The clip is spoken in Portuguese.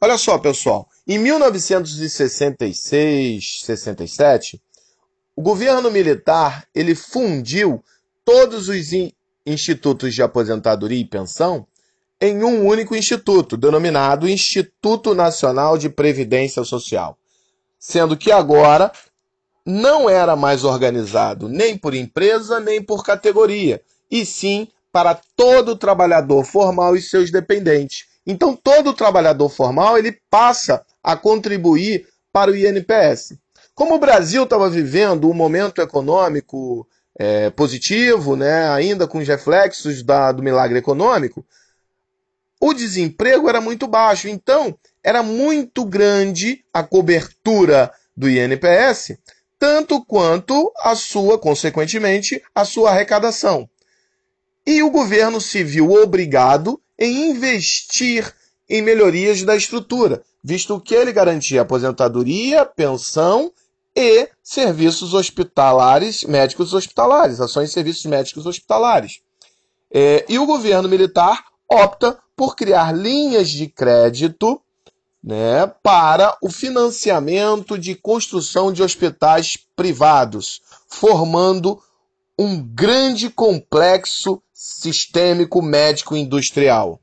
Olha só, pessoal. Em 1966, 67, o governo militar ele fundiu todos os institutos de aposentadoria e pensão em um único instituto, denominado Instituto Nacional de Previdência Social, sendo que agora não era mais organizado nem por empresa nem por categoria, e sim para todo trabalhador formal e seus dependentes. Então todo trabalhador formal ele passa a contribuir para o INPS. Como o Brasil estava vivendo um momento econômico é, positivo, né, ainda com os reflexos da, do milagre econômico, o desemprego era muito baixo. Então, era muito grande a cobertura do INPS, tanto quanto a sua, consequentemente, a sua arrecadação. E o governo se viu obrigado em investir em melhorias da estrutura, visto que ele garantia aposentadoria, pensão e serviços hospitalares, médicos hospitalares, ações de serviços médicos hospitalares. É, e o governo militar opta por criar linhas de crédito né, para o financiamento de construção de hospitais privados, formando um grande complexo sistêmico médico industrial.